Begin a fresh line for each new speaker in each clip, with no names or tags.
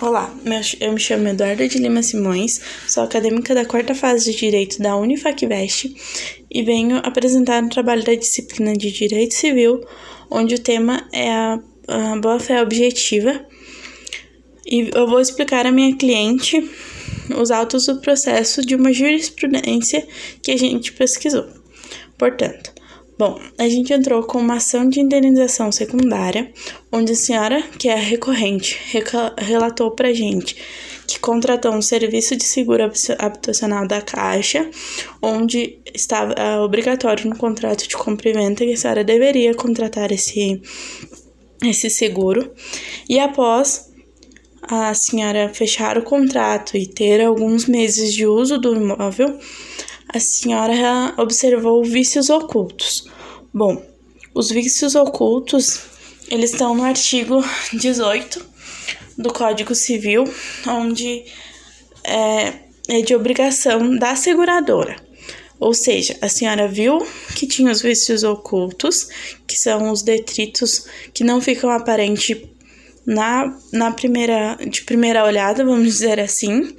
Olá, eu me chamo Eduardo de Lima Simões, sou acadêmica da quarta fase de Direito da Unifacvest e venho apresentar um trabalho da disciplina de Direito Civil, onde o tema é a, a boa-fé objetiva. E eu vou explicar à minha cliente os autos do processo de uma jurisprudência que a gente pesquisou. Portanto, Bom, a gente entrou com uma ação de indenização secundária, onde a senhora, que é recorrente, relatou pra gente que contratou um serviço de seguro habitacional da Caixa, onde estava é, obrigatório no contrato de compra e venda que a senhora deveria contratar esse, esse seguro. E após a senhora fechar o contrato e ter alguns meses de uso do imóvel, a senhora observou vícios ocultos. Bom, os vícios ocultos, eles estão no artigo 18 do Código Civil, onde é, é de obrigação da seguradora. Ou seja, a senhora viu que tinha os vícios ocultos, que são os detritos que não ficam aparentes na, na primeira, de primeira olhada, vamos dizer assim.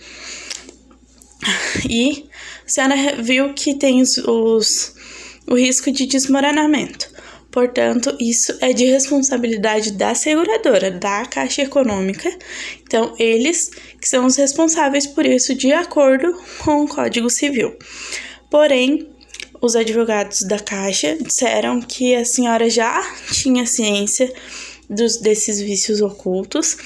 E a senhora viu que tem os, os o risco de desmoronamento. Portanto, isso é de responsabilidade da seguradora, da Caixa Econômica. Então, eles que são os responsáveis por isso, de acordo com o Código Civil. Porém, os advogados da Caixa disseram que a senhora já tinha ciência dos, desses vícios ocultos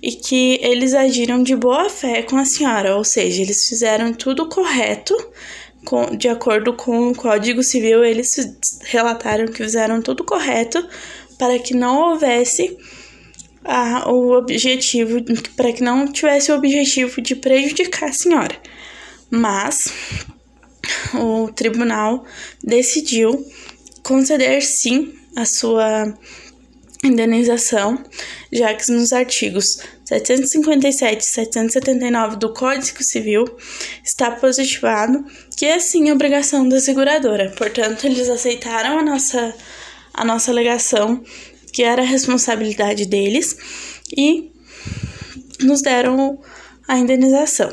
e que eles agiram de boa fé com a senhora, ou seja, eles fizeram tudo correto com, de acordo com o Código Civil, eles relataram que fizeram tudo correto para que não houvesse a, o objetivo, para que não tivesse o objetivo de prejudicar a senhora. Mas o tribunal decidiu conceder sim a sua indenização, já que nos artigos 757 e 779 do Código Civil está positivado que é sim obrigação da seguradora. Portanto, eles aceitaram a nossa, a nossa alegação, que era a responsabilidade deles, e nos deram a indenização.